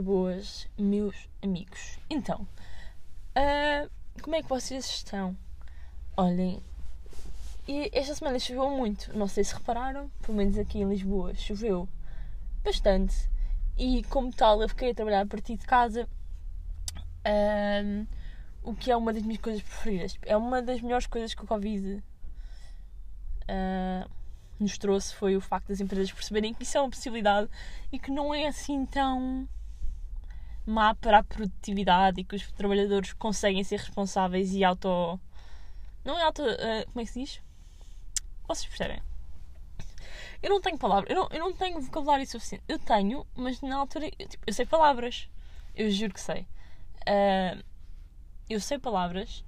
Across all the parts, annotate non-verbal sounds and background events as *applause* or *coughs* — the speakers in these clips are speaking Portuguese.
Boas, meus amigos. Então, uh, como é que vocês estão? Olhem, e esta semana choveu muito. Não sei se repararam, pelo menos aqui em Lisboa choveu bastante. E como tal, eu fiquei a trabalhar a partir de casa. Uh, o que é uma das minhas coisas preferidas. É uma das melhores coisas que o Covid uh, nos trouxe foi o facto das empresas perceberem que isso é uma possibilidade e que não é assim tão má para a produtividade e que os trabalhadores conseguem ser responsáveis e auto. Não é auto. Uh, como é que se diz? Vocês percebem? Eu não tenho palavras, eu não, eu não tenho vocabulário suficiente. Eu tenho, mas na altura. Eu, tipo, eu sei palavras. Eu juro que sei. Uh, eu sei palavras.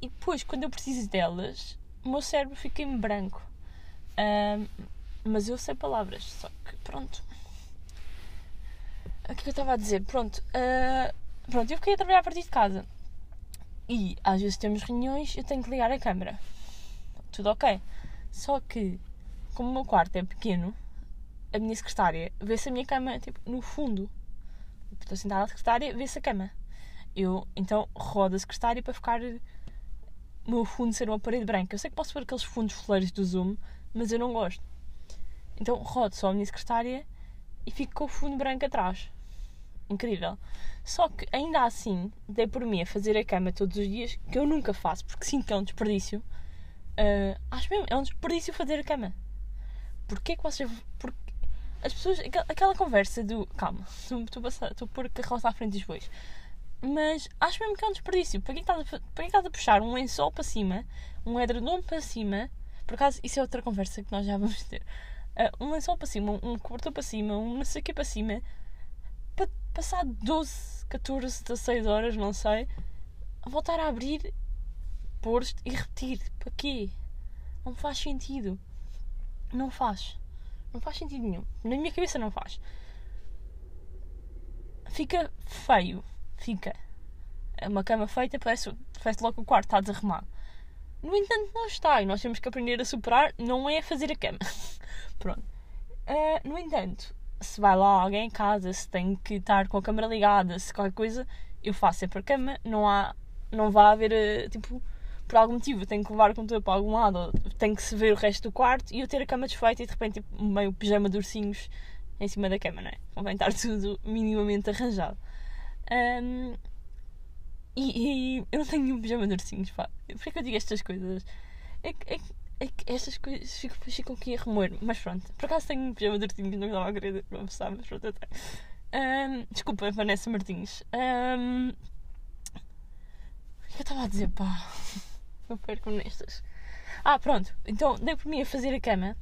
E depois, quando eu preciso delas, o meu cérebro fica em branco. Uh, mas eu sei palavras, só que pronto. O que, é que eu estava a dizer? Pronto, uh, pronto, eu fiquei a trabalhar a partir de casa. E às vezes temos reuniões, eu tenho que ligar a câmera. Tudo ok. Só que, como o meu quarto é pequeno, a minha secretária vê-se a minha cama tipo, no fundo. Estou sentada na secretária, vê-se a cama. Eu então rodo a secretária para ficar o meu fundo ser uma parede branca. Eu sei que posso ver aqueles fundos fleiros do Zoom, mas eu não gosto. Então rodo só a minha secretária e fico com o fundo branco atrás. Incrível. Só que ainda assim, dei por mim a fazer a cama todos os dias, que eu nunca faço, porque sinto que é um desperdício. Uh, acho mesmo, é um desperdício fazer a cama. Porquê que vocês. Porque as pessoas. Aquela conversa do. Calma, estou a pôr a carroça à frente dos bois. Mas acho mesmo que é um desperdício. Para que estás a, para estás a puxar um lençol para cima, um edredom para cima? Por acaso, isso é outra conversa que nós já vamos ter. Uh, um lençol para cima, um cobertor para cima, um não sei o que para cima. Passar 12, 14, 16 horas, não sei, voltar a abrir, pôr e repetir. Para quê? Não faz sentido. Não faz. Não faz sentido nenhum. Na minha cabeça não faz. Fica feio fica. É uma cama feita, parece, parece logo que o quarto está desarrumado. No entanto, não está e nós temos que aprender a superar, não é fazer a cama. *laughs* Pronto. Uh, no entanto, se vai lá alguém em casa, se tem que estar com a câmera ligada, se qualquer coisa, eu faço sempre a cama, não há, não vai haver, uh, tipo, por algum motivo, tenho que levar o computador para algum lado, tenho que se ver o resto do quarto e eu ter a cama desfeita e de repente, tipo, meio pijama de ursinhos em cima da cama, não é? Convém estar *laughs* tudo minimamente arranjado. Um, e, e, eu não tenho nenhum pijama de ursinhos, pá. Por que eu digo estas coisas? É é, estas coisas ficam, ficam aqui a remoer. Mas pronto, por acaso tenho um pijama de ursinhos, não estava a querer confessar, mas pronto, tenho. Um, desculpa, Vanessa Martins. Um, o que eu estava a dizer, pá? *laughs* Eu perco nestas. Ah, pronto. Então, dei por mim a fazer a cama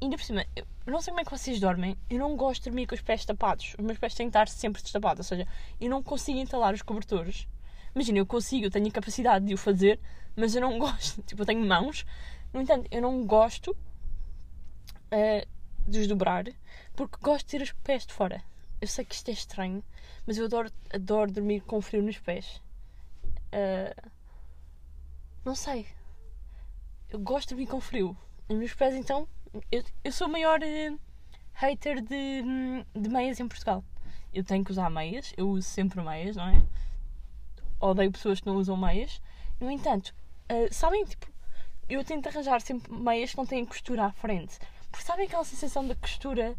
ainda por cima, eu não sei como é que vocês dormem, eu não gosto de dormir com os pés tapados. Os meus pés têm que estar sempre destapados, ou seja, eu não consigo entalar os cobertores. Imagina, eu consigo, eu tenho a capacidade de o fazer, mas eu não *laughs* gosto. Tipo, eu tenho mãos, no entanto, eu não gosto uh, de os dobrar porque gosto de ter os pés de fora. Eu sei que isto é estranho, mas eu adoro, adoro dormir com frio nos pés. Uh, não sei. Eu gosto de dormir com frio. Os meus pés, então, eu, eu sou o maior uh, hater de, de meias em Portugal. Eu tenho que usar meias, eu uso sempre meias, não é? Odeio pessoas que não usam meias. No entanto, uh, sabem, tipo, eu tento arranjar sempre meias que não têm costura à frente. Porque sabem aquela sensação da costura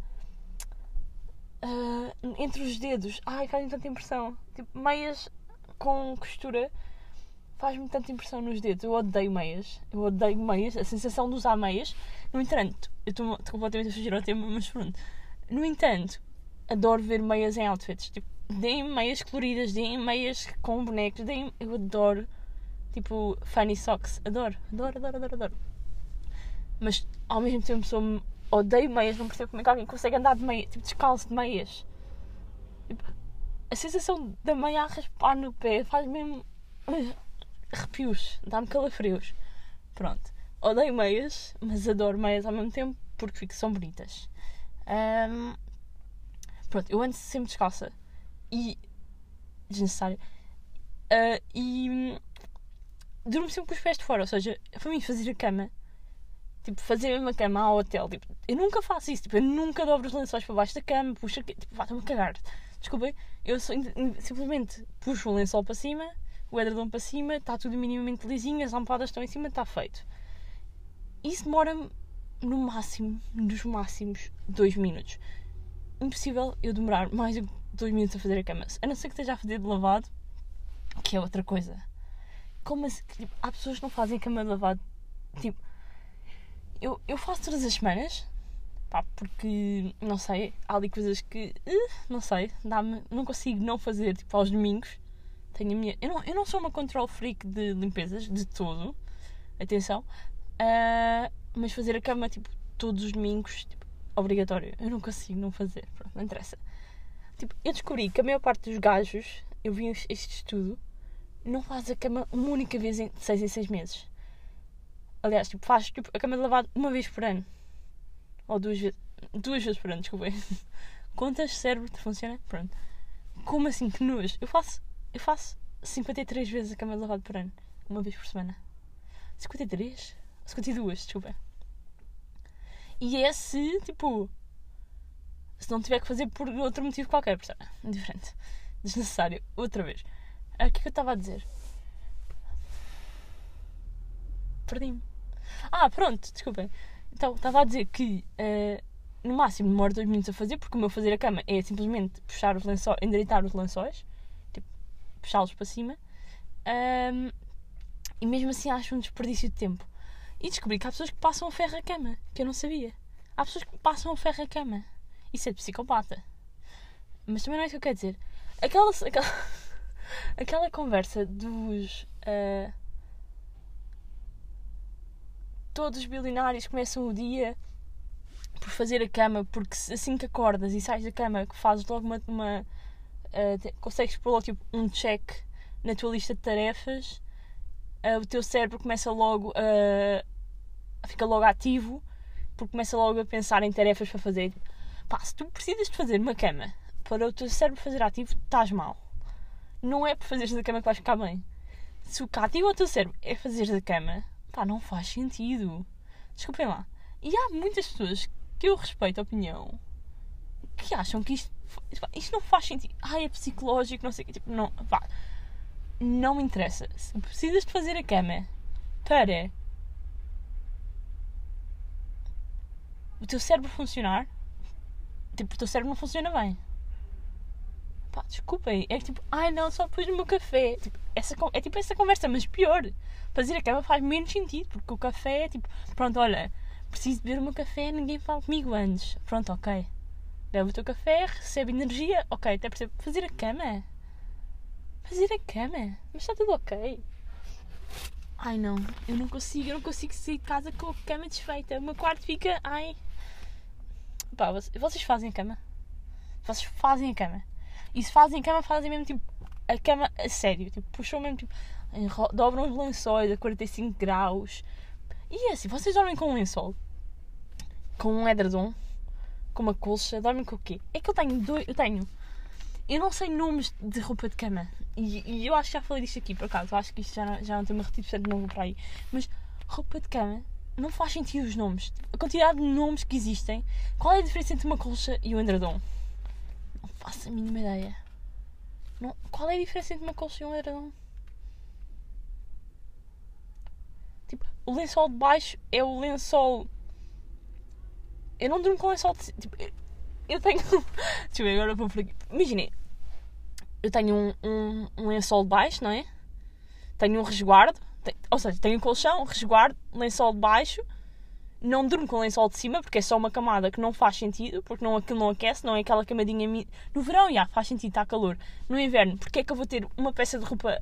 uh, entre os dedos? Ai, faz-me tanta impressão. Tipo, meias com costura faz-me tanta impressão nos dedos. Eu odeio meias. Eu odeio meias. A sensação de usar meias. No entanto, eu estou completamente a fugir ao tema, mas pronto. No entanto, adoro ver meias em outfits. Tipo, deem meias coloridas, deem meias com bonecos, deem... Eu adoro. Tipo, funny socks. Adoro, adoro, adoro, adoro, adoro. Mas ao mesmo tempo sou odeio meias, não percebo como é que alguém consegue andar de meia, tipo descalço de meias. Tipo, a sensação da meia a raspar no pé faz mesmo *laughs* arrepios, dá-me calafrios. Pronto. Odeio meias, mas adoro meias ao mesmo tempo porque são bonitas. Um, pronto, eu ando sempre descalça e. desnecessário. Uh, e. durmo sempre com os pés de fora, ou seja, para mim fazer a cama Tipo, fazer a mesma cama ao hotel. Tipo, eu nunca faço isso. Tipo, eu nunca dobro os lençóis para baixo da cama, puxo aqui. Tipo, vá-me a cagar. Desculpem, eu sou, simplesmente puxo o lençol para cima, o edredom para cima, está tudo minimamente lisinho, as almofadas estão em cima, está feito. Isso demora-me no máximo, nos máximos, dois minutos. Impossível eu demorar mais de dois minutos a fazer a cama. A não ser que esteja a fazer de lavado, que é outra coisa. Como assim? Tipo, há pessoas que não fazem cama de lavado. Tipo, eu, eu faço todas as semanas, pá, porque, não sei, há ali coisas que, uh, não sei, não consigo não fazer, tipo, aos domingos. Tenho a minha, eu, não, eu não sou uma control freak de limpezas, de todo, atenção, uh, mas fazer a cama, tipo, todos os domingos, tipo, obrigatório. Eu não consigo não fazer, pronto, não interessa. Tipo, eu descobri que a maior parte dos gajos, eu vi este estudo, não faz a cama uma única vez em seis em seis meses. Aliás, tipo, faz tipo, a cama de lavado uma vez por ano. Ou duas vezes. Duas vezes por ano, desculpa. *laughs* Contas, cérebro, funciona? Pronto. Como assim? Que nojo. Eu faço, eu faço 53 vezes a cama de lavado por ano. Uma vez por semana. 53? 52, desculpa. E é se, tipo. Se não tiver que fazer por outro motivo qualquer, percebe? Diferente. Desnecessário. Outra vez. Ah, o que é que eu estava a dizer? Perdi-me. Ah, pronto, desculpem. Então, estava a dizer que uh, no máximo demora dois minutos a fazer, porque o meu fazer a cama é simplesmente puxar os lençóis, endireitar os lençóis, tipo, puxá-los para cima. Um, e mesmo assim acho um desperdício de tempo. E descobri que há pessoas que passam a ferro a cama, que eu não sabia. Há pessoas que passam a ferro a cama. Isso é de psicopata. Mas também não é isso que eu quero dizer. Aquela, aquela, *laughs* aquela conversa dos. Uh, todos os bilionários começam o dia por fazer a cama, porque assim que acordas e sais da cama, que fazes logo uma. uma uh, consegues pôr logo tipo, um check na tua lista de tarefas, uh, o teu cérebro começa logo a. fica logo ativo, porque começa logo a pensar em tarefas para fazer. Pá, se tu precisas de fazer uma cama para o teu cérebro fazer ativo, estás mal. Não é por fazeres da cama que vais ficar bem. Se o que ativa o teu cérebro é fazer da cama, Pá, não faz sentido. Desculpem lá. E há muitas pessoas que eu respeito a opinião que acham que isto, isto não faz sentido. Ai, é psicológico, não sei o que. Tipo, não, pá, não me interessa. Se precisas de fazer a cama para o teu cérebro funcionar, tipo, o teu cérebro não funciona bem. Pá, desculpem, é tipo, ai não, só pus no meu café. Tipo, essa, é tipo essa conversa, mas pior fazer a cama faz menos sentido, porque o café é tipo, pronto, olha, preciso beber o meu café, ninguém fala comigo antes. Pronto, ok. Bebe o teu café, recebe energia, ok, até percebo. Fazer a cama? Fazer a cama? Mas está tudo ok. Ai não, eu não consigo, eu não consigo sair de casa com a cama desfeita. O meu quarto fica. Ai. Pá, vocês fazem a cama? Vocês fazem a cama. E se fazem cama, fazem mesmo tipo a cama a sério. Tipo, puxam mesmo tipo dobram os lençóis a 45 graus. E é assim, vocês dormem com um lençol, com um edredom, com uma colcha, dormem com o quê? É que eu tenho dois. Eu tenho. Eu não sei nomes de roupa de cama. E, e eu acho que já falei disto aqui por acaso. Eu acho que isto já não, já não tem uma repetido, portanto não vou para aí. Mas roupa de cama não faz sentido os nomes. A quantidade de nomes que existem. Qual é a diferença entre uma colcha e um edredom? Faço a mínima ideia. Não, qual é a diferença entre uma colcha e um edredom? Tipo, o lençol de baixo é o lençol. Eu não durmo com lençol de. Tipo, eu tenho. Deixa *laughs* eu ver, agora vou por aqui. Imaginem, eu tenho um, um, um, lençol de baixo, não é? Tenho um resguardo, tenho, ou seja, tenho um colchão, resguardo, lençol de baixo. Não durmo com lençol de cima porque é só uma camada que não faz sentido, porque não, aquilo não aquece, não é aquela camadinha. No verão, já faz sentido, está calor. No inverno, porque é que eu vou ter uma peça de roupa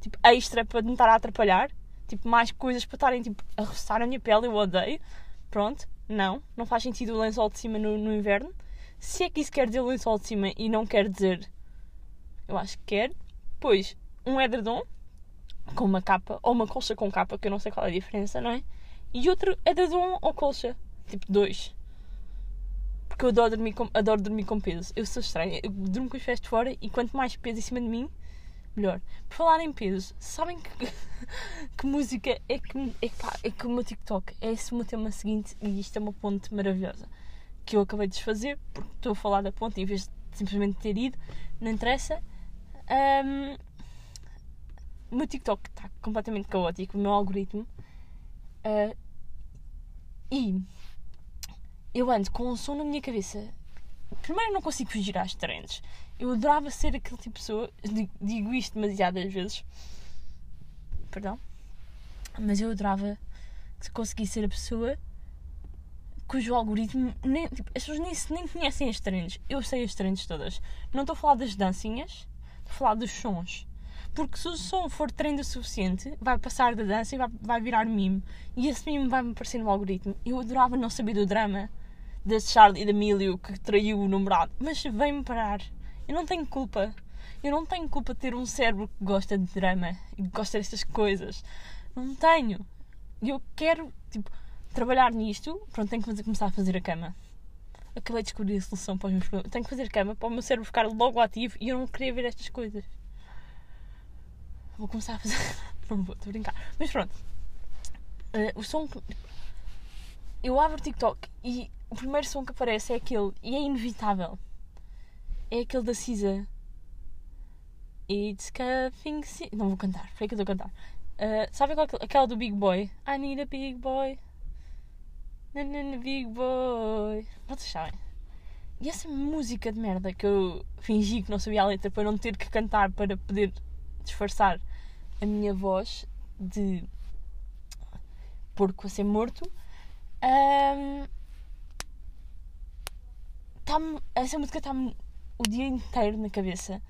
tipo, extra para me estar a atrapalhar? tipo, mais coisas para estarem tipo, a roçar a minha pele, eu odeio. Pronto, não, não faz sentido o lençol de cima no, no inverno. Se é que isso quer dizer o lençol de cima e não quer dizer, eu acho que quer. Pois, um edredom com uma capa, ou uma colcha com capa, que eu não sei qual é a diferença, não é? E outro edredom ou colcha, tipo dois. Porque eu adoro dormir com, adoro dormir com peso. Eu sou estranha, eu durmo com os pés de fora e quanto mais peso em cima de mim, melhor. Por falar em peso, sabem que, *laughs* que música é que, é, pá, é que o meu TikTok é esse o meu tema seguinte e isto é uma ponte maravilhosa que eu acabei de desfazer porque estou a falar da ponte em vez de simplesmente ter ido, não interessa. Um, o meu TikTok está completamente caótico, o meu algoritmo. Uh, e eu ando com um som na minha cabeça. Primeiro, não consigo fugir às trends. Eu adorava ser aquele tipo de pessoa. Digo isto demasiadas vezes. Perdão. Mas eu adorava que conseguisse ser a pessoa cujo algoritmo. Nem, tipo, as pessoas nem, nem conhecem as trends. Eu sei as trends todas. Não estou a falar das dancinhas, estou a falar dos sons. Porque se o som for trend o suficiente, vai passar da dança e vai, vai virar mime. E esse mime vai-me aparecer no algoritmo. Eu adorava não saber do drama da Charlie e da Emílio que traiu o namorado. Mas vem-me parar. Eu não tenho culpa. Eu não tenho culpa de ter um cérebro que gosta de drama e que gosta destas coisas. Não tenho. Eu quero, tipo, trabalhar nisto. Pronto, tenho que começar a fazer a cama. Acabei de descobrir a solução para os meus problemas. Tenho que fazer cama para o meu cérebro ficar logo ativo e eu não queria ver estas coisas. Vou começar a fazer. *laughs* Não vou, estou a brincar. Mas pronto. Uh, o som que. Eu abro o TikTok e o primeiro som que aparece é aquele. E é inevitável. É aquele da Cisa. It's cuffing. Não vou cantar. Foi que eu estou a cantar. Uh, sabe qual, aquela do Big Boy? I need a big boy. Nanana, big boy. Vocês sabem? E essa música de merda que eu fingi que não sabia a letra para não ter que cantar para poder disfarçar a minha voz de porco a ser morto. Um, tá essa música está-me o dia inteiro na cabeça.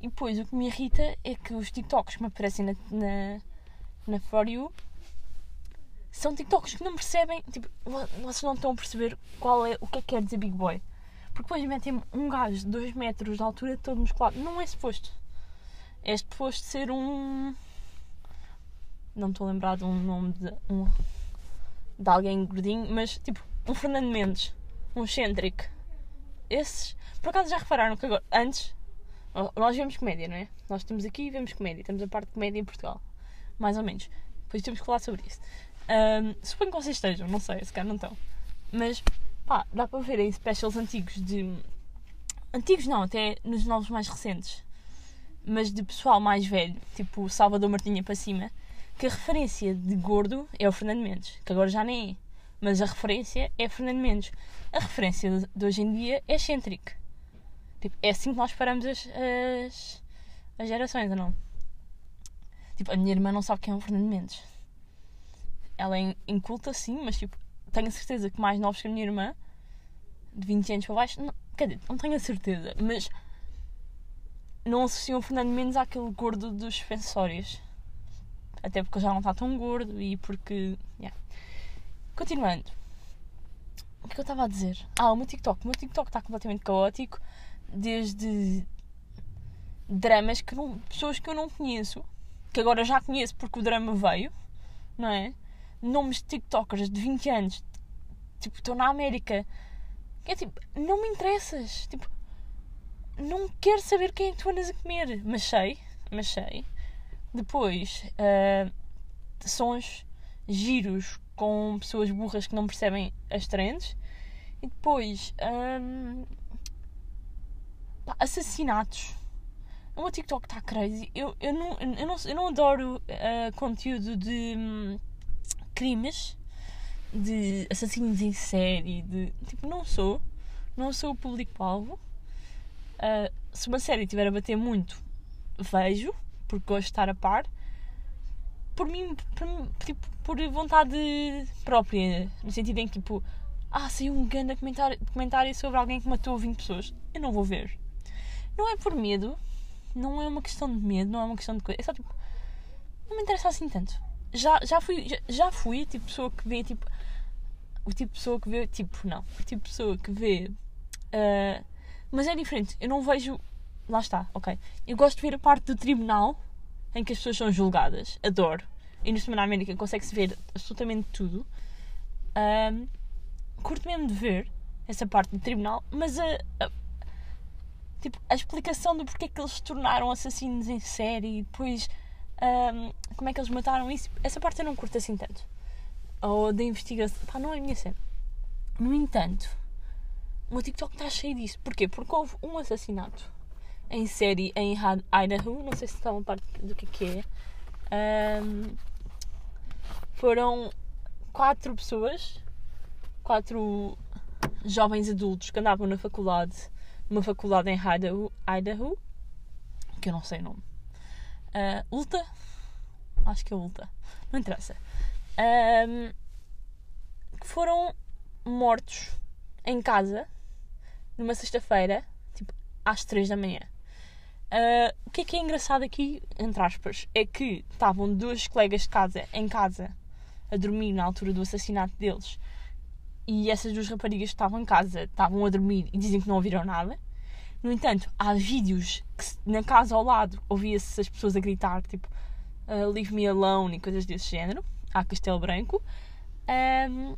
E depois o que me irrita é que os TikToks que me aparecem na, na, na For You são TikToks que não percebem, tipo, vocês não estão a perceber qual é, o que é que quer dizer Big Boy. Porque depois metem um gajo de 2 metros de altura todo musculado. Não é suposto. É suposto ser um. Não me estou a lembrar de um nome de, um, de alguém gordinho, mas tipo, um Fernando Mendes, um excêntrico. Esses, por acaso já repararam que agora, antes, nós vemos comédia, não é? Nós estamos aqui e vemos comédia, temos a parte de comédia em Portugal, mais ou menos. Depois temos que falar sobre isso. Um, suponho que vocês estejam, não sei, se calhar não estão. Mas, pá, dá para ver em specials antigos de. Antigos não, até nos novos mais recentes mas de pessoal mais velho, tipo Salvador Martinha para cima, que a referência de gordo é o Fernando Mendes, que agora já nem é. Mas a referência é Fernando Mendes. A referência de hoje em dia é excêntrico. Tipo, é assim que nós paramos as, as, as gerações, ou não? Tipo, a minha irmã não sabe quem é o Fernando Mendes. Ela é inculta, sim, mas tipo, tenho certeza que mais novos que a minha irmã, de 20 anos para baixo, não, quer dizer, não tenho a certeza, mas não associam o Fernando Mendes àquele gordo dos suspensórios. Até porque ele já não está tão gordo e porque. Yeah. Continuando. O que, é eu estava a dizer? Ah, o meu TikTok. O meu TikTok está completamente caótico. Desde dramas que não, pessoas que eu não conheço, que agora já conheço porque o drama veio, não é? Nomes de TikTokers de 20 anos, tipo, estou na América. É tipo, não me interessas. Tipo, não quero saber quem é que tu andas a comer. Mas sei, mas sei. Depois, uh, sons giros com pessoas burras que não percebem as trends. E depois, um, pá, assassinatos. O meu TikTok está crazy. Eu, eu, não, eu, não, eu não adoro uh, conteúdo de um, crimes, de assassinos em série. De, tipo, não sou. Não sou o público-alvo. Uh, se uma série estiver a bater muito, vejo, porque gosto de estar a par. Por mim, por, tipo, por vontade própria, no sentido em que, tipo, ah, saiu um grande comentário, comentário sobre alguém que matou 20 pessoas. Eu não vou ver. Não é por medo, não é uma questão de medo, não é uma questão de coisa. É só tipo, não me interessa assim tanto. Já, já fui, já, já fui tipo pessoa que vê, tipo, o tipo de pessoa que vê, tipo, não, o tipo de pessoa que vê uh, mas é diferente. Eu não vejo. Lá está, ok. Eu gosto de ver a parte do tribunal em que as pessoas são julgadas. Adoro. E no Semana América consegue-se ver absolutamente tudo. Um, curto mesmo de ver essa parte do tribunal, mas a, a, tipo, a explicação do porquê que eles se tornaram assassinos em série e depois um, como é que eles mataram isso. Essa parte eu não curto assim tanto. Ou da investigação. Pá, não é a minha cena. No entanto, o meu TikTok está cheio disso. Porquê? Porque houve um assassinato em série em Idaho. Não sei se estão a parte do que, que é. Um, foram quatro pessoas, quatro jovens adultos que andavam na faculdade, numa faculdade em Idaho, Idaho que eu não sei o nome. Uh, Ulta, acho que é Ulta, não interessa. Um, foram mortos em casa numa sexta-feira, tipo às três da manhã. Uh, o que é que é engraçado aqui, entre aspas, é que estavam duas colegas de casa em casa a dormir na altura do assassinato deles e essas duas raparigas que estavam em casa estavam a dormir e dizem que não ouviram nada. No entanto, há vídeos que na casa ao lado ouvia-se as pessoas a gritar tipo uh, Leave me alone e coisas desse género. Há Castelo Branco. Um,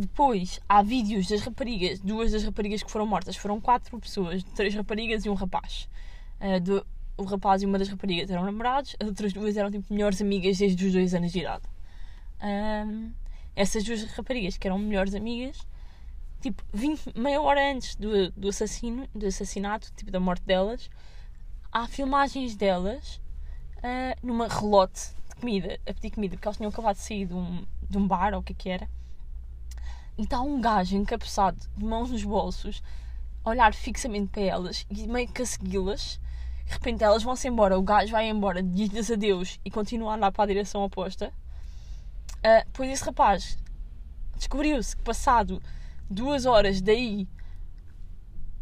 depois há vídeos das raparigas, duas das raparigas que foram mortas, foram quatro pessoas, três raparigas e um rapaz. Uh, do, o rapaz e uma das raparigas eram namorados, as outras duas eram tipo melhores amigas desde os dois anos de idade. Um, essas duas raparigas que eram melhores amigas, tipo, 20, meia hora antes do, do, assassino, do assassinato, tipo, da morte delas, há filmagens delas uh, numa relote de comida, a pedir comida, porque elas tinham acabado de sair de um, de um bar, ou o que é que era, e está um gajo encapuçado, de mãos nos bolsos, a olhar fixamente para elas e meio que a segui-las. De repente elas vão-se embora, o gajo vai embora, diz-lhes adeus e continua a andar para a direção oposta. Uh, pois esse rapaz descobriu-se que passado duas horas daí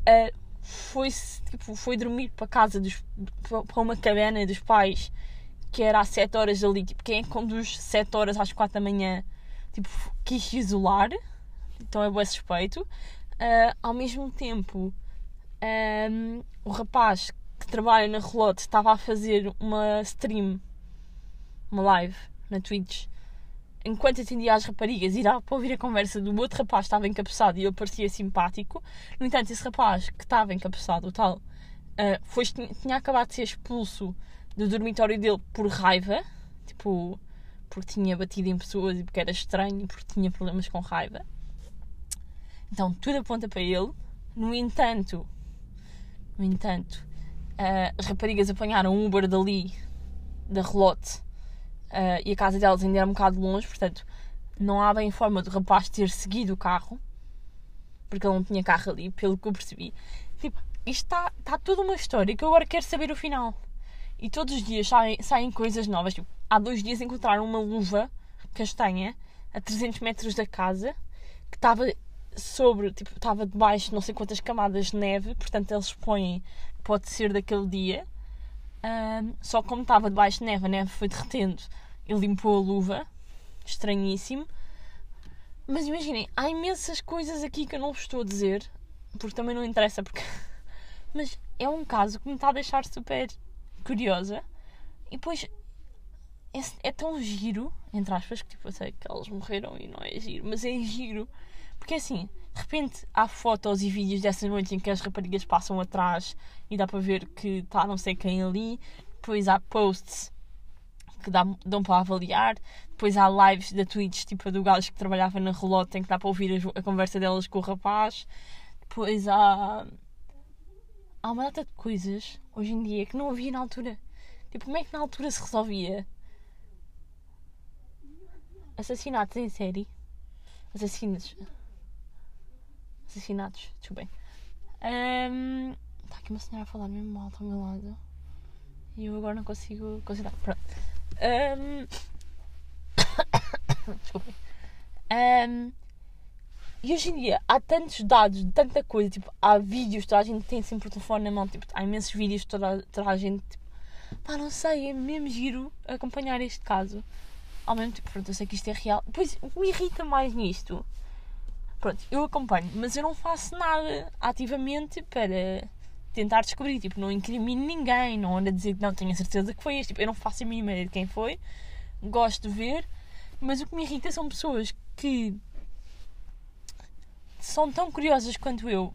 uh, foi, tipo, foi dormir para casa dos, para uma cabana dos pais que era às 7 horas dali. Tipo, quem é que conduz 7 horas às 4 da manhã? Tipo, quis isolar, então é bem suspeito. Uh, ao mesmo tempo, um, o rapaz que trabalha na Relote estava a fazer uma stream, uma live na Twitch enquanto atendia às raparigas, ir para ouvir a conversa do outro rapaz que estava encapuçado e ele parecia simpático. No entanto, esse rapaz que estava encapuçado, o tal, uh, foi, tinha acabado de ser expulso do dormitório dele por raiva, tipo, porque tinha batido em pessoas e porque era estranho, porque tinha problemas com raiva. Então, tudo aponta para ele. No entanto, no entanto, uh, as raparigas apanharam um Uber dali, da relote, Uh, e a casa delas ainda era um bocado longe, portanto, não há bem forma do rapaz ter seguido o carro, porque ele não tinha carro ali, pelo que eu percebi. Tipo, isto está tá toda uma história que eu agora quero saber o final. E todos os dias saem, saem coisas novas. Tipo, há dois dias encontraram uma luva castanha a 300 metros da casa que estava sobre, tipo, estava debaixo de não sei quantas camadas de neve, portanto eles põem, pode ser daquele dia. Um, só como estava debaixo de neve, a neve foi derretendo e limpou a luva. Estranhíssimo. Mas imaginem, há imensas coisas aqui que eu não vos estou a dizer, porque também não interessa, porque. *laughs* Mas é um caso que me está a deixar super curiosa. E depois é, é, tão giro, entre aspas, que tipo, eu sei que elas morreram e não é giro, mas é giro. Porque assim, de repente há fotos e vídeos dessa noite em que as raparigas passam atrás e dá para ver que está não sei quem ali. Depois há posts que dá, dão para avaliar. Depois há lives da Twitch, tipo a do gajo que trabalhava na relota, em que dá para ouvir a, a, conversa delas com o rapaz. Depois há. Há uma data de coisas hoje em dia que não havia na altura. Tipo, como é que na altura se resolvia? Assassinatos em série. Assassinos assassinatos. Desculpem. Um, está aqui uma senhora a falar mesmo mal ao meu lado. E eu agora não consigo concentrar. Pronto. Um, *coughs* desculpem. Um, e hoje em dia há tantos dados, tanta coisa, tipo, há vídeos, toda a gente tem sempre o telefone na mão, tipo, há imensos vídeos, toda, toda a gente, tipo, pá, não sei, é mesmo giro acompanhar este caso. Ao mesmo tempo, pronto, eu sei que isto é real. Pois, o que me irrita mais nisto Pronto, eu acompanho, mas eu não faço nada ativamente para tentar descobrir. Tipo, não incrimino ninguém, não ando a dizer que não tenho a certeza que foi este. Tipo, eu não faço a mínima ideia de quem foi. Gosto de ver, mas o que me irrita são pessoas que são tão curiosas quanto eu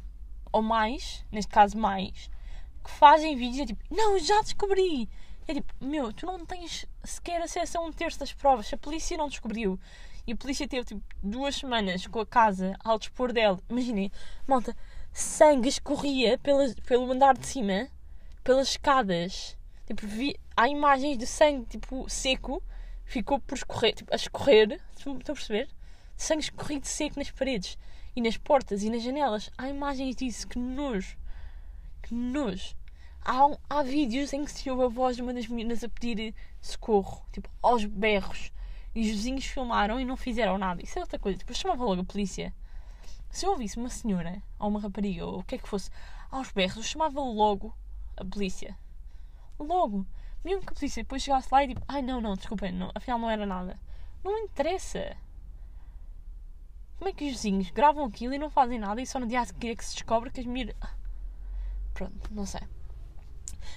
ou mais, neste caso mais, que fazem vídeos é tipo, não, já descobri. É tipo, meu, tu não tens sequer acesso a um terço das provas. A polícia não descobriu e a polícia teve tipo duas semanas com a casa ao dispor dela, imaginem, malta, sangue escorria pela, pelo andar de cima, pelas escadas. Tipo, vi, há imagens de sangue tipo seco, ficou por escorrer, tipo, a escorrer, estão a perceber? Sangue escorrido seco nas paredes e nas portas e nas janelas. Há imagens disso, que nojo. Que nojo. Há, há vídeos em que se ouve a voz de uma das meninas a pedir socorro, tipo, aos berros. E os vizinhos filmaram e não fizeram nada. Isso é outra coisa. Depois chamava logo a polícia. Se eu ouvisse uma senhora, ou uma rapariga, ou o que é que fosse, aos berros, eu chamava logo a polícia. Logo. Mesmo que a polícia depois chegasse lá e tipo, ai não, não, desculpem, não, afinal não era nada. Não interessa. Como é que os vizinhos gravam aquilo e não fazem nada e só no dia a seguir é que se descobre que as mulheres. Pronto, não sei.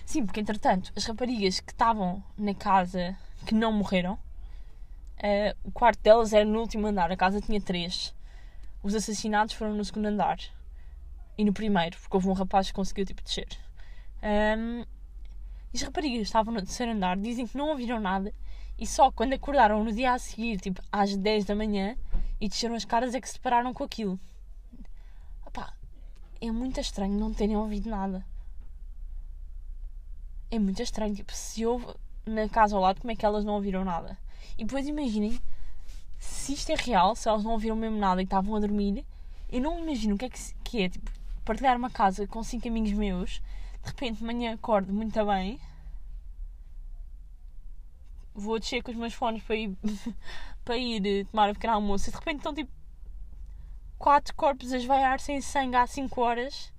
Sim, porque entretanto, as raparigas que estavam na casa que não morreram, uh, o quarto delas era no último andar, a casa tinha três. Os assassinatos foram no segundo andar e no primeiro, porque houve um rapaz que conseguiu tipo descer. Um, e as raparigas estavam no terceiro andar, dizem que não ouviram nada e só quando acordaram no dia a seguir, tipo às 10 da manhã, e desceram as caras é que se depararam com aquilo. É muito estranho não terem ouvido nada. É muito estranho. Tipo, se houve na casa ao lado, como é que elas não ouviram nada? E depois imaginem se isto é real, se elas não ouviram mesmo nada e estavam a dormir. Eu não imagino o que é que, que é, tipo, partilhar uma casa com cinco amigos meus. De repente, de manhã acordo muito bem. Vou descer com os meus fones para ir, *laughs* para ir eh, tomar um pequeno almoço. E de repente estão tipo quatro corpos a esvaiar sem sangue há 5 horas.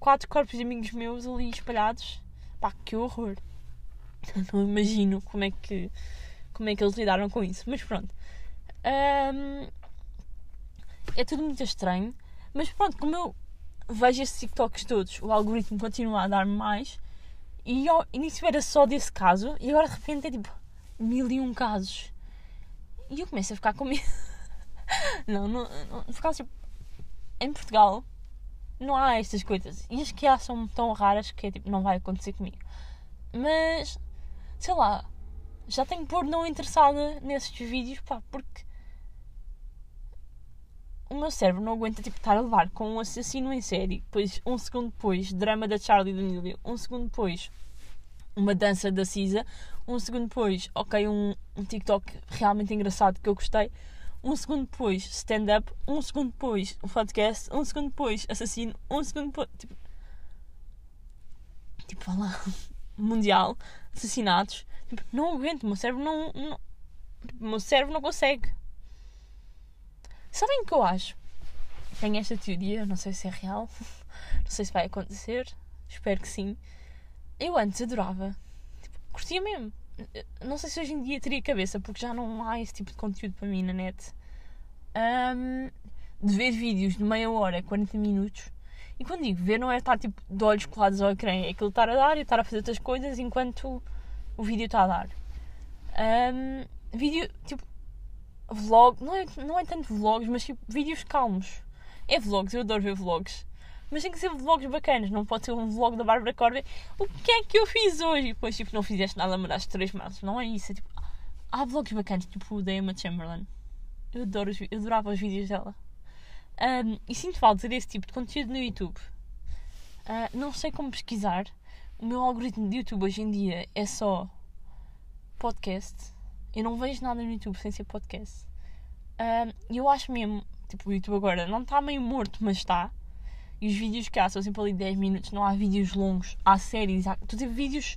Quatro corpos de amigos meus ali espalhados. Pá, que horror. *laughs* Não imagino como é que, como é que eles lidaram com isso. Mas pronto. Um, é tudo muito estranho. Mas pronto, como eu vejo esses TikToks todos, o algoritmo continua a dar-me mais. E ao início era só desse caso, e agora de repente é tipo mil e um casos. E eu começo a ficar com medo. *laughs* não, não, não ficar tipo. Em Portugal não há estas coisas. E as que há são tão raras que é, tipo, não vai acontecer comigo. Mas, sei lá, já tenho por não interessada nesses vídeos, pá, porque o meu cérebro não aguenta tipo, estar a levar com um assassino em série, depois um segundo depois, drama da Charlie Emílio, um segundo depois, uma dança da Cisa, um segundo depois, ok, um, um TikTok realmente engraçado que eu gostei, um segundo depois stand-up, um segundo depois um podcast, um segundo depois assassino, um segundo depois. Tipo, tipo lá, *laughs* mundial, assassinatos. Não aguento, o meu cérebro não. não o meu cérebro não consegue. Sabem o que eu acho? Tenho esta teoria, não sei se é real, *laughs* não sei se vai acontecer, espero que sim. Eu antes adorava, tipo, curtia mesmo não sei se hoje em dia teria cabeça, porque já não há esse tipo de conteúdo para mim na net. Um, de ver vídeos de meia hora, 40 minutos. E quando digo ver, não é estar tipo de olhos colados ao ecrã, é aquilo estar a dar e estar a fazer outras coisas enquanto o vídeo está a dar. Um, vídeo tipo vlog, não é, não é tanto vlogs, mas tipo vídeos calmos. É vlogs, eu adoro ver vlogs mas tem que ser vlogs bacanas, não pode ser um vlog da Bárbara Corby. O que é que eu fiz hoje? E depois, tipo, não fizeste nada, mudaste três meses. Não é isso. É, tipo, há vlogs bacanas, tipo o da Emma Chamberlain. Eu, adoro os, eu adorava os vídeos dela. Um, e sinto falta desse tipo de conteúdo no YouTube. Uh, não sei como pesquisar. O meu algoritmo de YouTube hoje em dia é só podcast. Eu não vejo nada no YouTube sem ser podcast. E um, eu acho mesmo, tipo, o YouTube agora não está meio morto, mas está. E os vídeos que há são sempre ali 10 minutos, não há vídeos longos, há séries, há. Tu tens vídeos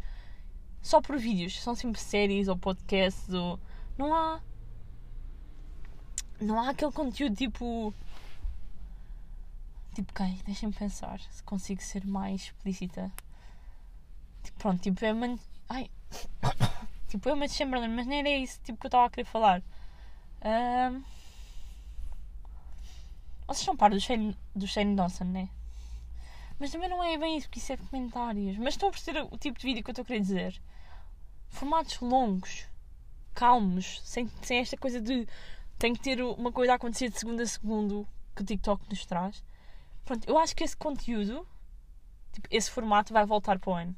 só por vídeos, são sempre séries ou podcasts ou. Não há. Não há aquele conteúdo tipo. Tipo quem? Deixem-me pensar se consigo ser mais explícita. Pronto, tipo é uma. Ai. *coughs* tipo é uma Chamberlain, mas nem era isso tipo, que eu estava a querer falar. Um... Vocês são par do Shane, do Shane Dawson, né? Mas também não é bem isso, porque isso é comentários. Mas estão a perceber o tipo de vídeo que eu estou a querer dizer? Formatos longos, calmos, sem, sem esta coisa de tem que ter uma coisa a acontecer de segundo a segundo que o TikTok nos traz. Pronto, eu acho que esse conteúdo, tipo, esse formato vai voltar para o ano.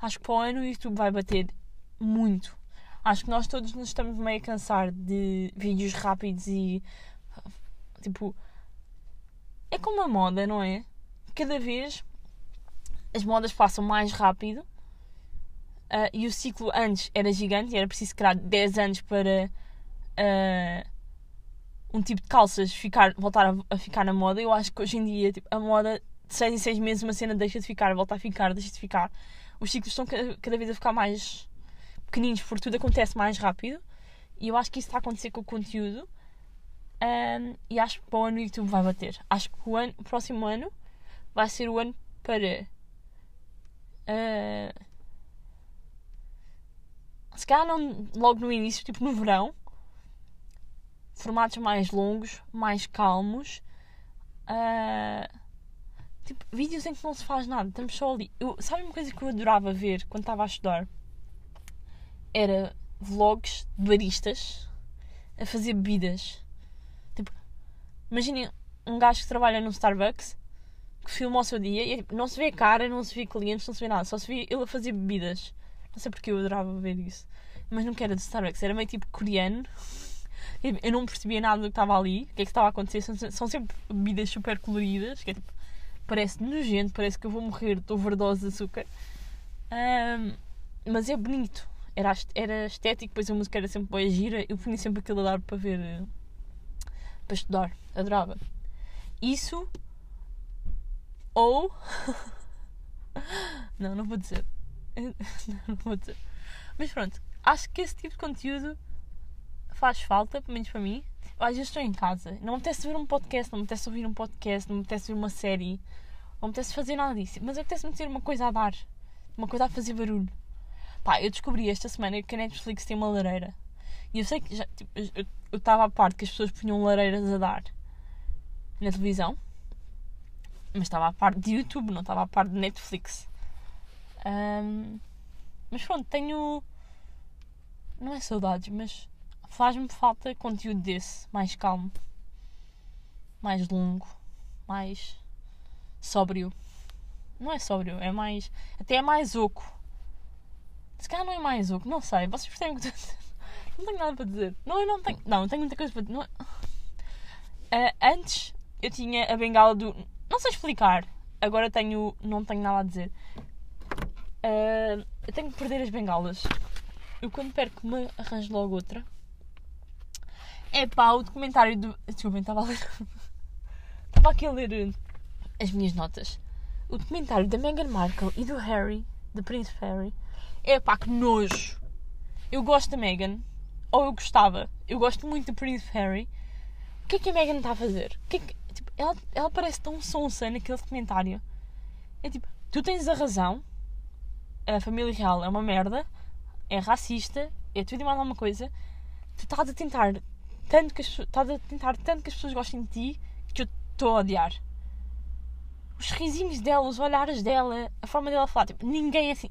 Acho que para o ano o YouTube vai bater muito. Acho que nós todos nos estamos meio a cansar de vídeos rápidos e. Tipo. É como a moda, não é? Cada vez as modas passam mais rápido uh, e o ciclo antes era gigante e era preciso criar 10 anos para uh, um tipo de calças ficar, voltar a, a, ficar na moda. Eu acho que hoje em dia tipo, a moda de 6 em 6 meses uma cena deixa de ficar, volta a ficar, deixa de ficar. Os ciclos estão cada, vez a ficar mais pequeninos porque tudo acontece mais rápido e eu acho que isso está a acontecer com o conteúdo. Um, e acho que para o ano o YouTube vai bater. Acho que o, ano, o próximo ano vai ser o ano para Uh, se calhar não logo no início, tipo no verão, formatos mais longos, mais calmos. Uh, tipo, vídeos em que não se faz nada, estamos só ali. Eu, sabe uma coisa que eu adorava ver quando estava a estudar? Era vlogs de baristas a fazer bebidas. Tipo, imaginem um gajo que trabalha no Starbucks que filma o seu dia e não se vê cara, não se vê clientes, não se vê nada, só se vê ele a fazer bebidas. Não sei porque eu adorava ver isso. Mas nunca era de Starbucks, era meio tipo coreano. *laughs* Eu não percebia nada do que estava ali, o que é que estava a acontecer. São, são sempre bebidas super coloridas, que é tipo, parece nojento, parece que eu vou morrer, estou overdose de açúcar. Um, mas é bonito, era, era estético, depois a música era sempre boa gira. Eu punha sempre aquilo a dar para ver, para estudar, adorava. Isso ou. *laughs* não, não vou dizer. *laughs* não, vou dizer. Mas pronto, acho que esse tipo de conteúdo faz falta, pelo menos para mim. Às vezes estou em casa, não me apetece ver um podcast, não me apetece ouvir um podcast, não me apetece ver uma série, não me apetece fazer nada disso, mas apetece-me ter uma coisa a dar, uma coisa a fazer barulho. Pá, eu descobri esta semana que a Netflix tem uma lareira. E eu sei que já, tipo, eu estava à parte que as pessoas punham lareiras a dar na televisão, mas estava à parte de YouTube, não estava à parte de Netflix. Um, mas pronto, tenho. Não é saudades, mas faz-me falta conteúdo desse, mais calmo, mais longo, mais sóbrio. Não é sóbrio, é mais. Até é mais oco. Se calhar não é mais oco, não sei. Vocês percebem o que estou a? *laughs* Não tenho nada para dizer. Não, eu não tenho. Não, tenho muita coisa para dizer. Não... Uh, antes eu tinha a bengala do não sei explicar. Agora tenho. Não tenho nada a dizer. Uh, eu tenho que perder as bengalas. Eu quando perco me arranjo logo outra. É pá, o documentário do. Desculpem, estava a ler. *laughs* estava aqui a ler uh, as minhas notas. O documentário da Meghan Markle e do Harry, do Prince Harry. É pá, que nojo. Eu gosto da Meghan. Ou eu gostava. Eu gosto muito do Prince Harry. O que é que a Meghan está a fazer? O que é que ela, ela parece tão sonsa naquele documentário. É tipo, tu tens a razão, a família real é uma merda, é racista, é tudo e mais alguma coisa. Tu estás a tentar tanto que as, estás a tentar tanto que as pessoas gostem de ti que eu estou a odiar. Os risinhos dela, os olhares dela, a forma dela falar, tipo, ninguém é assim.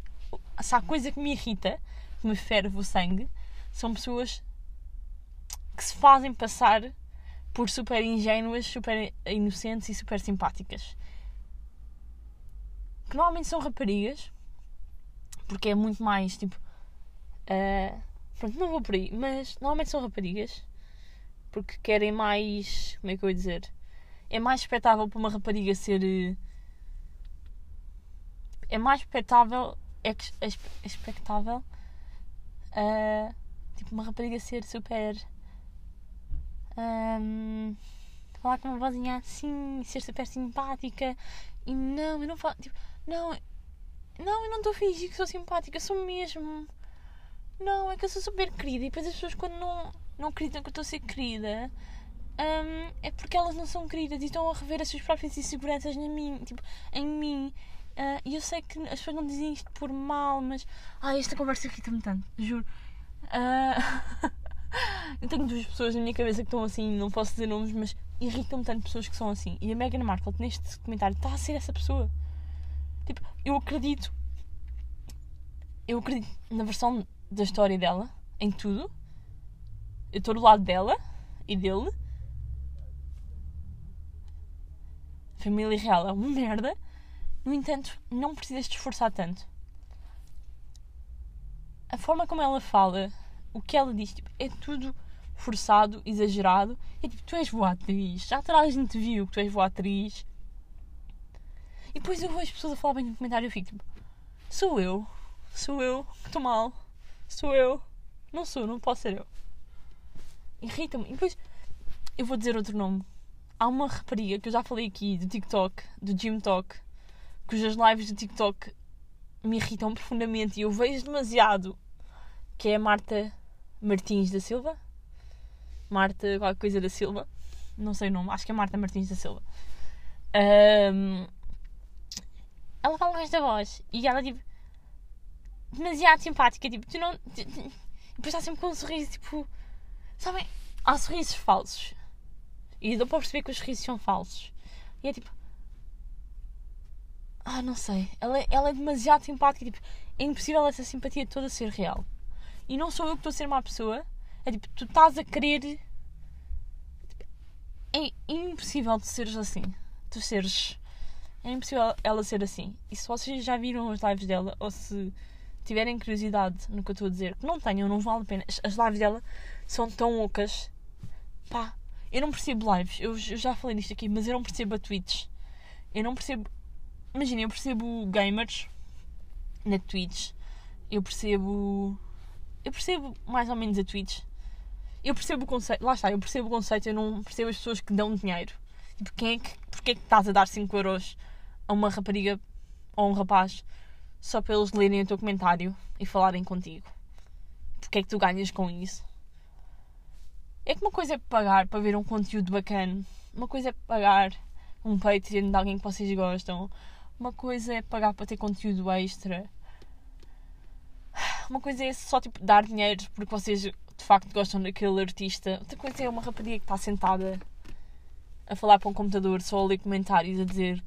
Se há coisa que me irrita, que me ferve o sangue, são pessoas que se fazem passar por super ingênuas, super inocentes e super simpáticas. Que normalmente são raparigas, porque é muito mais tipo. Uh, pronto, não vou por aí, mas normalmente são raparigas porque querem mais. Como é que eu ia dizer? É mais expectável para uma rapariga ser. É mais expectável. É, é expectável. Uh, tipo, uma rapariga ser super um, falar com uma vozinha assim, ser super simpática. E não, eu não falo. Tipo, não, não, eu não estou a fingir que sou simpática, sou mesmo. Não, é que eu sou super querida. E depois as pessoas, quando não, não acreditam que eu estou a ser querida, um, é porque elas não são queridas e estão a rever as suas próprias inseguranças na mim, tipo, em mim. Uh, e eu sei que as pessoas não dizem isto por mal, mas. Ai, esta conversa irrita-me tanto, juro. Uh... *laughs* Eu tenho duas pessoas na minha cabeça que estão assim, não posso dizer nomes, mas irritam-me tanto pessoas que são assim. E a Meghan Markle, neste comentário, está a ser essa pessoa. Tipo, eu acredito. Eu acredito na versão da história dela, em tudo. Eu estou do lado dela e dele. família real é uma merda. No entanto, não precisas te esforçar tanto. A forma como ela fala, o que ela diz, tipo, é tudo forçado, exagerado. É tipo, tu és boa atriz, já toda a gente viu que tu és boa atriz. E depois eu vejo as pessoas a falar bem no comentário e eu fico tipo, sou eu, sou eu que estou mal, sou eu, não sou, não posso ser eu. Irrita-me. E depois eu vou dizer outro nome. Há uma rapariga que eu já falei aqui do TikTok, do Gym Talk, cujas lives do TikTok me irritam profundamente e eu vejo demasiado, que é a Marta Martins da Silva. Marta qualquer coisa da Silva. Não sei o nome, acho que é Marta Martins da Silva. Um, ela fala com esta voz e ela tipo demasiado simpática, tipo, tu não. Tu, tu, depois está sempre com um sorriso, tipo. Sabem? Há sorrisos falsos. E dá para perceber que os sorrisos são falsos. E é tipo. Ah, não sei. Ela, é, ela é demasiado simpática. Tipo, é impossível essa simpatia toda ser real. E não sou eu que estou a ser má pessoa. É tipo, tu estás a querer. Tipo, é impossível tu seres assim. Tu seres. É impossível ela ser assim. E se vocês já viram as lives dela, ou se tiverem curiosidade no que eu estou a dizer, que não tenham, não vale a pena. As lives dela são tão ocas. Pá, eu não percebo lives. Eu, eu já falei disto aqui, mas eu não percebo a Twitch. Eu não percebo. Imagina, eu percebo gamers na Twitch. Eu percebo. Eu percebo mais ou menos a Twitch. Eu percebo o conceito. Lá está, eu percebo o conceito. Eu não percebo as pessoas que dão dinheiro. Tipo, quem é que. Porquê é que estás a dar 5 euros a uma rapariga ou um rapaz só para eles lerem o teu comentário e falarem contigo? Porquê é que tu ganhas com isso? É que uma coisa é pagar para ver um conteúdo bacana, uma coisa é pagar um Patreon de alguém que vocês gostam, uma coisa é pagar para ter conteúdo extra, uma coisa é só tipo dar dinheiro porque vocês de facto gostam daquele artista, outra coisa é uma rapariga que está sentada a falar para um computador, só a ler comentários, a dizer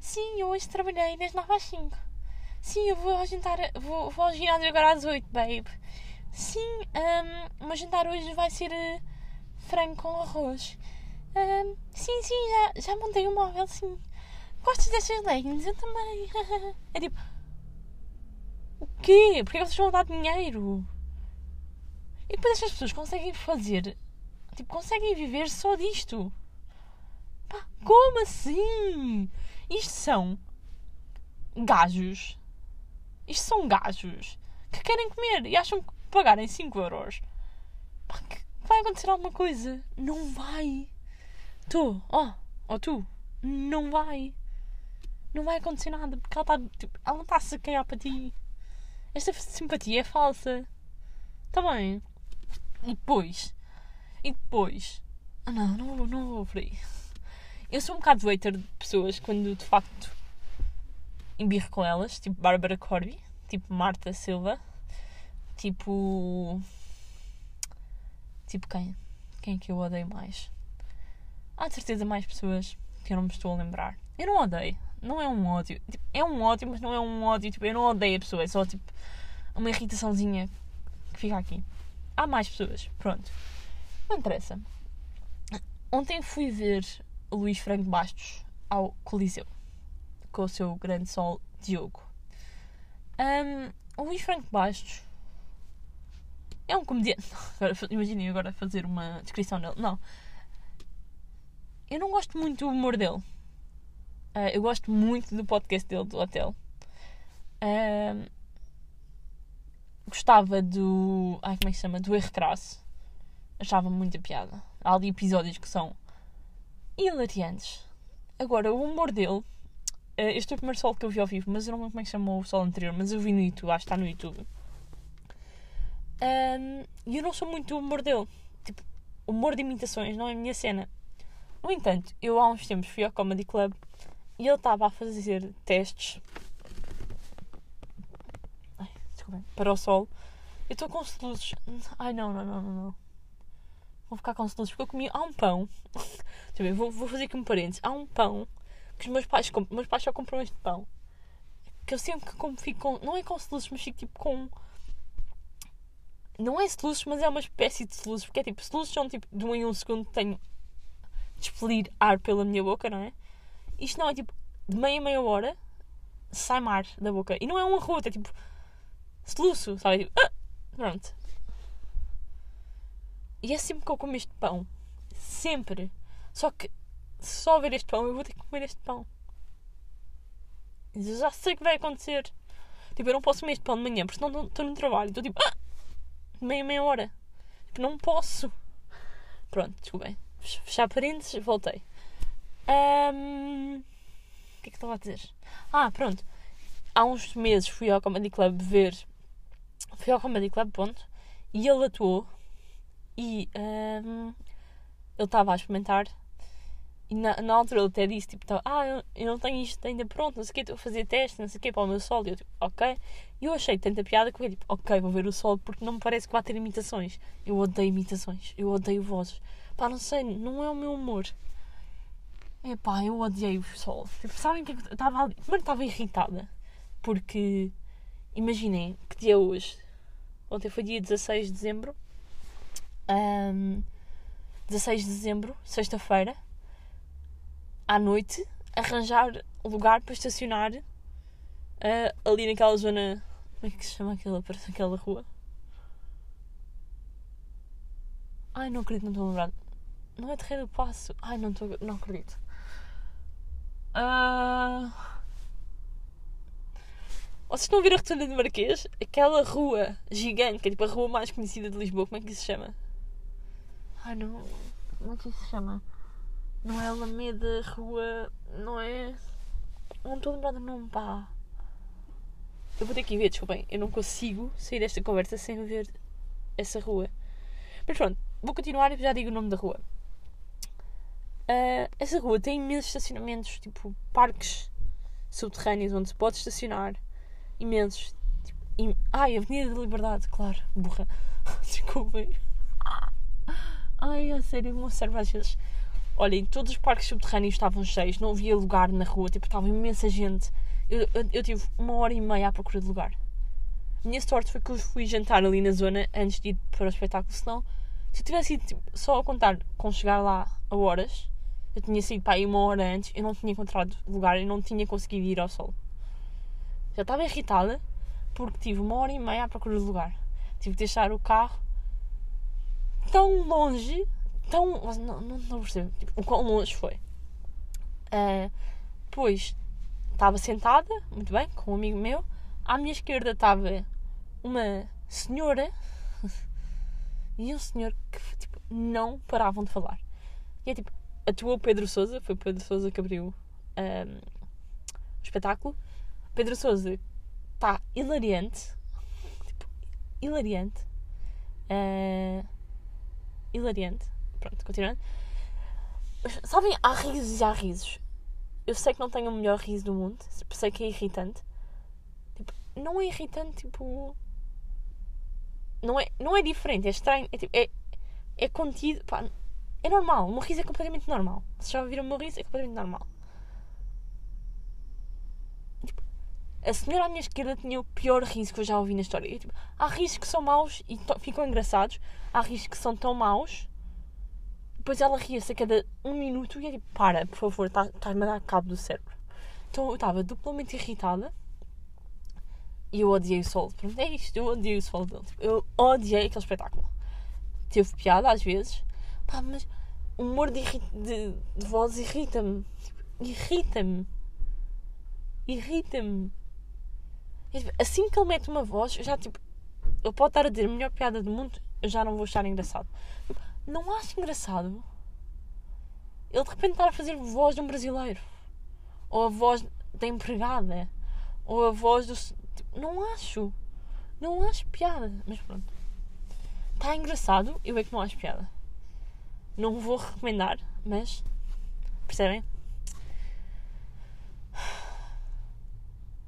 Sim, hoje trabalhei das 9 às 5. Sim, eu vou ao, jantar, vou, vou ao ginásio agora às 8, babe. Sim, um, o meu jantar hoje vai ser uh, frango com arroz. Um, sim, sim, já, já montei o móvel, sim. Gostas destas leggings? Eu também. *laughs* é tipo. O quê? Porquê vocês vão dar dinheiro? E depois estas pessoas conseguem fazer. Tipo, conseguem viver só disto. Pá, como assim? Isto são gajos. Isto são gajos que querem comer e acham que pagarem 5 euros, vai acontecer alguma coisa. Não vai. Tu, ó, oh, ó oh, tu, não vai. Não vai acontecer nada porque ela, está tipo, ela não está a se cair para ti. Esta simpatia é falsa. Está bem? E depois. E depois. Ah, não, não, não vou por aí. Eu sou um bocado hater de pessoas quando de facto embirro com elas, tipo Bárbara Corby, tipo Marta Silva, Tipo. Tipo quem? Quem é que eu odeio mais? Há de certeza mais pessoas que eu não me estou a lembrar. Eu não odeio. Não é um ódio. Tipo, é um ódio, mas não é um ódio. Tipo, eu não odeio a pessoa. É só tipo uma irritaçãozinha que fica aqui. Há mais pessoas. Pronto. Não interessa. Ontem fui ver Luís Franco Bastos ao Coliseu com o seu grande sol Diogo. Um, o Luís Franco Bastos é um comediante. *laughs* Imaginem agora fazer uma descrição dele. Não. Eu não gosto muito do humor dele. Uh, eu gosto muito do podcast dele, do Hotel. Gostava do. Ai, como é que se chama? Do Erro Crasso. Achava muita piada. Há ali episódios que são hilariantes. Agora, o humor dele. Uh, este é o primeiro sol que eu vi ao vivo, mas eu não lembro como é que chamou o sol anterior, mas eu vi no YouTube, acho que está no YouTube. E um, eu não sou muito humor dele. Tipo, humor de imitações não é a minha cena. No entanto, eu há uns tempos fui ao Comedy Club e ele estava a fazer testes Ai, desculpa, para o sol. Eu estou com soluços. Ai não, não, não, não, não. Vou ficar com soluços porque eu comi. Há um pão. *laughs* Deixa eu ver, vou, vou fazer aqui um parênteses. Há um pão que os meus pais compram. Meus pais só compram este pão. Que eu sempre que como fico com. Não é com soluços, mas fico tipo com não é soluços, mas é uma espécie de soluços, porque é tipo, soluços são tipo de um em um segundo tenho de expelir ar pela minha boca, não é? Isto não é tipo, de meia a meia hora sai mar da boca. E não é um arroto, é tipo soluço, sabe? Tipo, ah! pronto. E é sempre que eu como este pão. Sempre. Só que se só ver este pão, eu vou ter que comer este pão. Já sei que vai acontecer. Tipo, eu não posso comer este pão de manhã, porque senão estou no trabalho. Estou tipo, ah! meia, meia hora. Tipo, não posso. Pronto, desculpem. Fechar parênteses, voltei. Um... O que é que estava a dizer? Ah, pronto. Há uns meses fui ao Comedy Club ver. Fui ao Comedy Club, ponto. E ele atuou. E um... ele estava a experimentar e na, na altura ele até disse, tipo, ah, eu, eu, não tenho isto ainda pronto, não sei o que, estou a fazer teste, não sei o que, para o meu solo. E eu, tipo, ok. E eu achei tanta piada que eu, tipo, ok, vou ver o solo porque não me parece que vai ter imitações. Eu odeio imitações, eu odeio vozes. Pá, não sei, não é o meu humor. É pá, eu odiei o solo. Tipo, sabem que eu estava ali? Primeiro estava irritada. Porque, imaginem, que dia é hoje? Ontem foi dia 16 de dezembro. Um, 16 de dezembro, sexta-feira à noite arranjar lugar para estacionar uh, ali naquela zona. Como é que se chama aquela, aquela rua? Ai, não acredito, não estou a lembrar. Não é Terreiro do Passo? Ai, não, estou, não acredito. Uh... Vocês a ver a Rotunda de Marquês? Aquela rua gigante, que é tipo a rua mais conhecida de Lisboa, como é que se chama? Ai, não. Como é que isso se chama? Não é Alameda, Rua. Não é. Não estou a lembrar do nome, pá. Eu vou ter que ir ver, desculpem. Eu não consigo sair desta conversa sem ver essa rua. Mas pronto, vou continuar e já digo o nome da rua. Uh, essa rua tem imensos estacionamentos, tipo parques subterrâneos onde se pode estacionar. Imensos. Tipo, im... Ai, Avenida da Liberdade, claro, burra. *laughs* Desculpem. Ai, a sério, o meu cérebro às vezes Olhem, todos os parques subterrâneos estavam cheios, não havia lugar na rua, tipo, estava imensa gente. Eu, eu, eu, tive uma hora e meia à procura de lugar. A minha sorte foi que eu fui jantar ali na zona antes de ir para o espetáculo, senão, se eu tivesse ido tipo, só a contar com chegar lá a horas, eu tinha saído para aí uma hora antes, eu não tinha encontrado lugar e não tinha conseguido ir ao sol. Já estava irritada porque tive uma hora e meia à procura de lugar. Tive que deixar o carro tão longe tão. Não, não, não percebo tipo, o quão longe foi. Uh, depois estava sentada, muito bem, com um amigo meu. À minha esquerda estava uma senhora *laughs* e um senhor que tipo, não paravam de falar. E é tipo, atuou Pedro Souza, foi Pedro Souza que abriu um, o espetáculo. Pedro Souza está hilariante, tipo, hilariante, uh, hilariante. Pronto, continuando. Sabem, há risos e há risos. Eu sei que não tenho o melhor riso do mundo, sei que é irritante. Tipo, não é irritante, tipo. Não é, não é diferente, é estranho, é, tipo, é, é contido. Pá, é normal, o meu riso é completamente normal. Se já ouviram o meu riso, é completamente normal. Tipo, a senhora à minha esquerda tinha o pior riso que eu já ouvi na história. tipo, há risos que são maus e ficam engraçados, há risos que são tão maus depois ela ria-se a cada um minuto e eu tipo, para, por favor, estás-me tá, a dar cabo do cérebro. Então eu estava duplamente irritada e eu odiei o. Pronto, é isto, eu odiei o solo dele. Tipo, eu odiei aquele espetáculo. Teve piada às vezes, pá, mas o humor de, de, de voz irrita-me. Tipo, irrita-me. Irrita-me. Tipo, assim que ele mete uma voz, eu já tipo. Ele pode estar a dizer a melhor piada do mundo, eu já não vou estar engraçado. Tipo, não acho engraçado ele de repente estar a fazer voz de um brasileiro ou a voz da empregada ou a voz do. Tipo, não acho. Não acho piada. Mas pronto. Está engraçado, eu é que não acho piada. Não vou recomendar, mas. Percebem?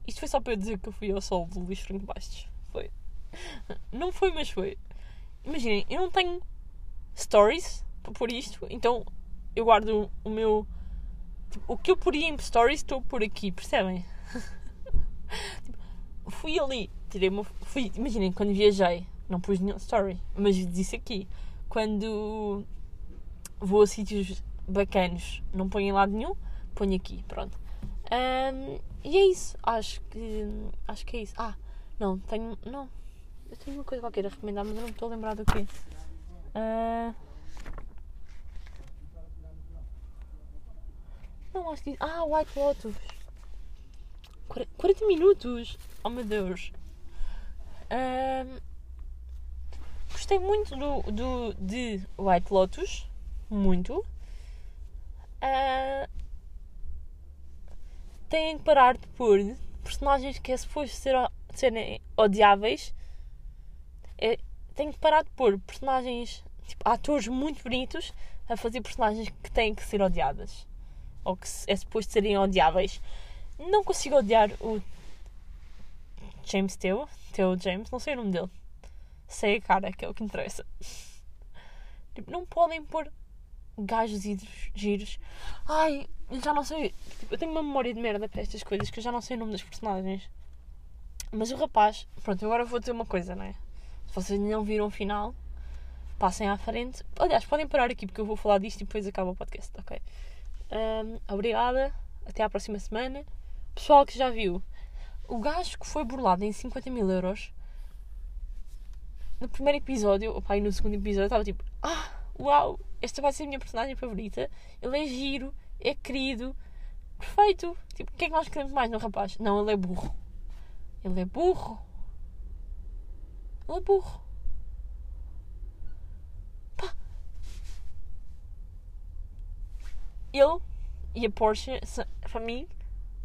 Isto foi só para eu dizer que eu fui ao sol do Luís Franco Bastos. Foi. Não foi, mas foi. Imaginem, eu não tenho stories por isto, então eu guardo o meu. Tipo, o que eu poria em stories estou por aqui, percebem? *laughs* tipo, fui ali, tirei uma. Fui, imaginem, quando viajei, não pus nenhum story, mas disse aqui. Quando vou a sítios bacanos, não ponho em lado nenhum, ponho aqui, pronto. Um, e é isso, acho que. Acho que é isso. Ah, não, tenho. Não. Eu tenho uma coisa qualquer a recomendar, mas eu não estou a lembrar do quê. Uh, não, acho que. Ah, White Lotus. 40 minutos! Oh meu Deus! Um, gostei muito do, do, de White Lotus. Muito. Uh, têm que parar de pôr personagens que é suposto ser, serem odiáveis. É, têm que parar de pôr personagens, tipo, atores muito bonitos a fazer personagens que têm que ser odiadas. Ou que é suposto serem odiáveis. Não consigo odiar o James Teo. Teo James, não sei o nome dele. Sei a cara, que é o que interessa. *laughs* Tipo, não podem pôr gajos giros. Ai, já não sei. Tipo, eu tenho uma memória de merda para estas coisas que eu já não sei o nome dos personagens. Mas o rapaz. Pronto, agora vou dizer uma coisa, não é? Se vocês não viram o final, passem à frente. Aliás, podem parar aqui porque eu vou falar disto e depois acaba o podcast, ok? Um, obrigada. Até à próxima semana. Pessoal que já viu, o gajo que foi burlado em 50 mil euros no primeiro episódio, opa, e no segundo episódio, estava tipo, ah, uau, esta vai ser a minha personagem favorita. Ele é giro, é querido, perfeito. Tipo, o que é que nós queremos mais no rapaz? Não, ele é burro. Ele é burro. É burro. Pá. Ele e a Porsche, para mim,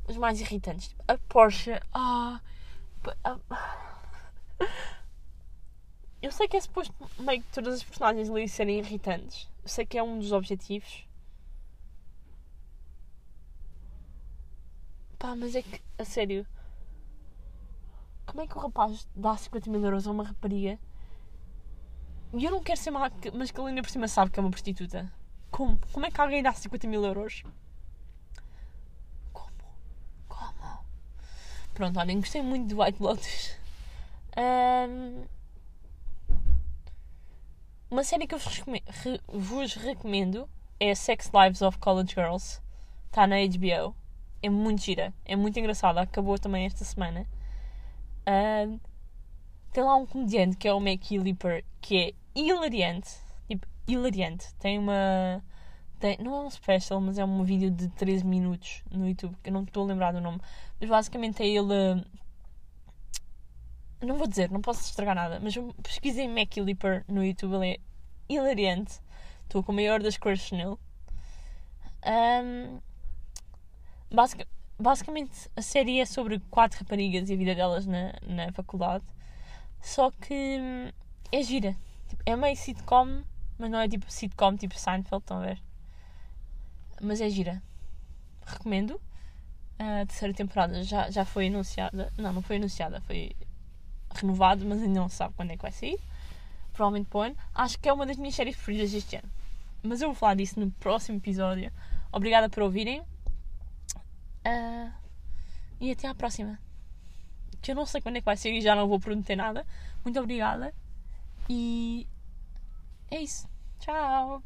os mais irritantes. A Porsche. Ah. Eu sei que é suposto meio que todas as personagens ali serem irritantes. Eu sei que é um dos objetivos. Pá, mas é que, a sério. Como é que o rapaz dá 50 mil euros a uma rapariga? E eu não quero ser má, mas que ele ainda por cima sabe que é uma prostituta. Como? Como é que alguém dá 50 mil euros? Como? Como? Pronto, olhem, gostei muito do White Lotus. Um, uma série que eu vos recomendo, vos recomendo é Sex Lives of College Girls. Está na HBO. É muito gira. É muito engraçada. Acabou também esta semana. Tem lá um comediante que é o Mackie Lipper que é hilariante. Tipo, hilariante. Tem uma. Tem, não é um special, mas é um vídeo de 13 minutos no YouTube, que eu não estou a lembrar do nome. Mas basicamente é ele não vou dizer, não posso estragar nada, mas pesquisei Mackie Lipper no YouTube, ele é hilariante. Estou com o maior das cores nele. Um, basic, basicamente, a série é sobre quatro raparigas e a vida delas na, na faculdade. Só que hum, é gira. Tipo, é meio sitcom, mas não é tipo sitcom tipo Seinfeld, estão a ver? Mas é gira. Recomendo. A terceira temporada já, já foi anunciada. Não, não foi anunciada, foi renovado, mas ainda não sabe quando é que vai sair. Provavelmente ano. Acho que é uma das minhas séries preferidas deste ano. Mas eu vou falar disso no próximo episódio. Obrigada por ouvirem. Uh, e até à próxima. Que eu não sei quando é que vai ser e já não vou prometer nada. Muito obrigada. E é isso. Tchau.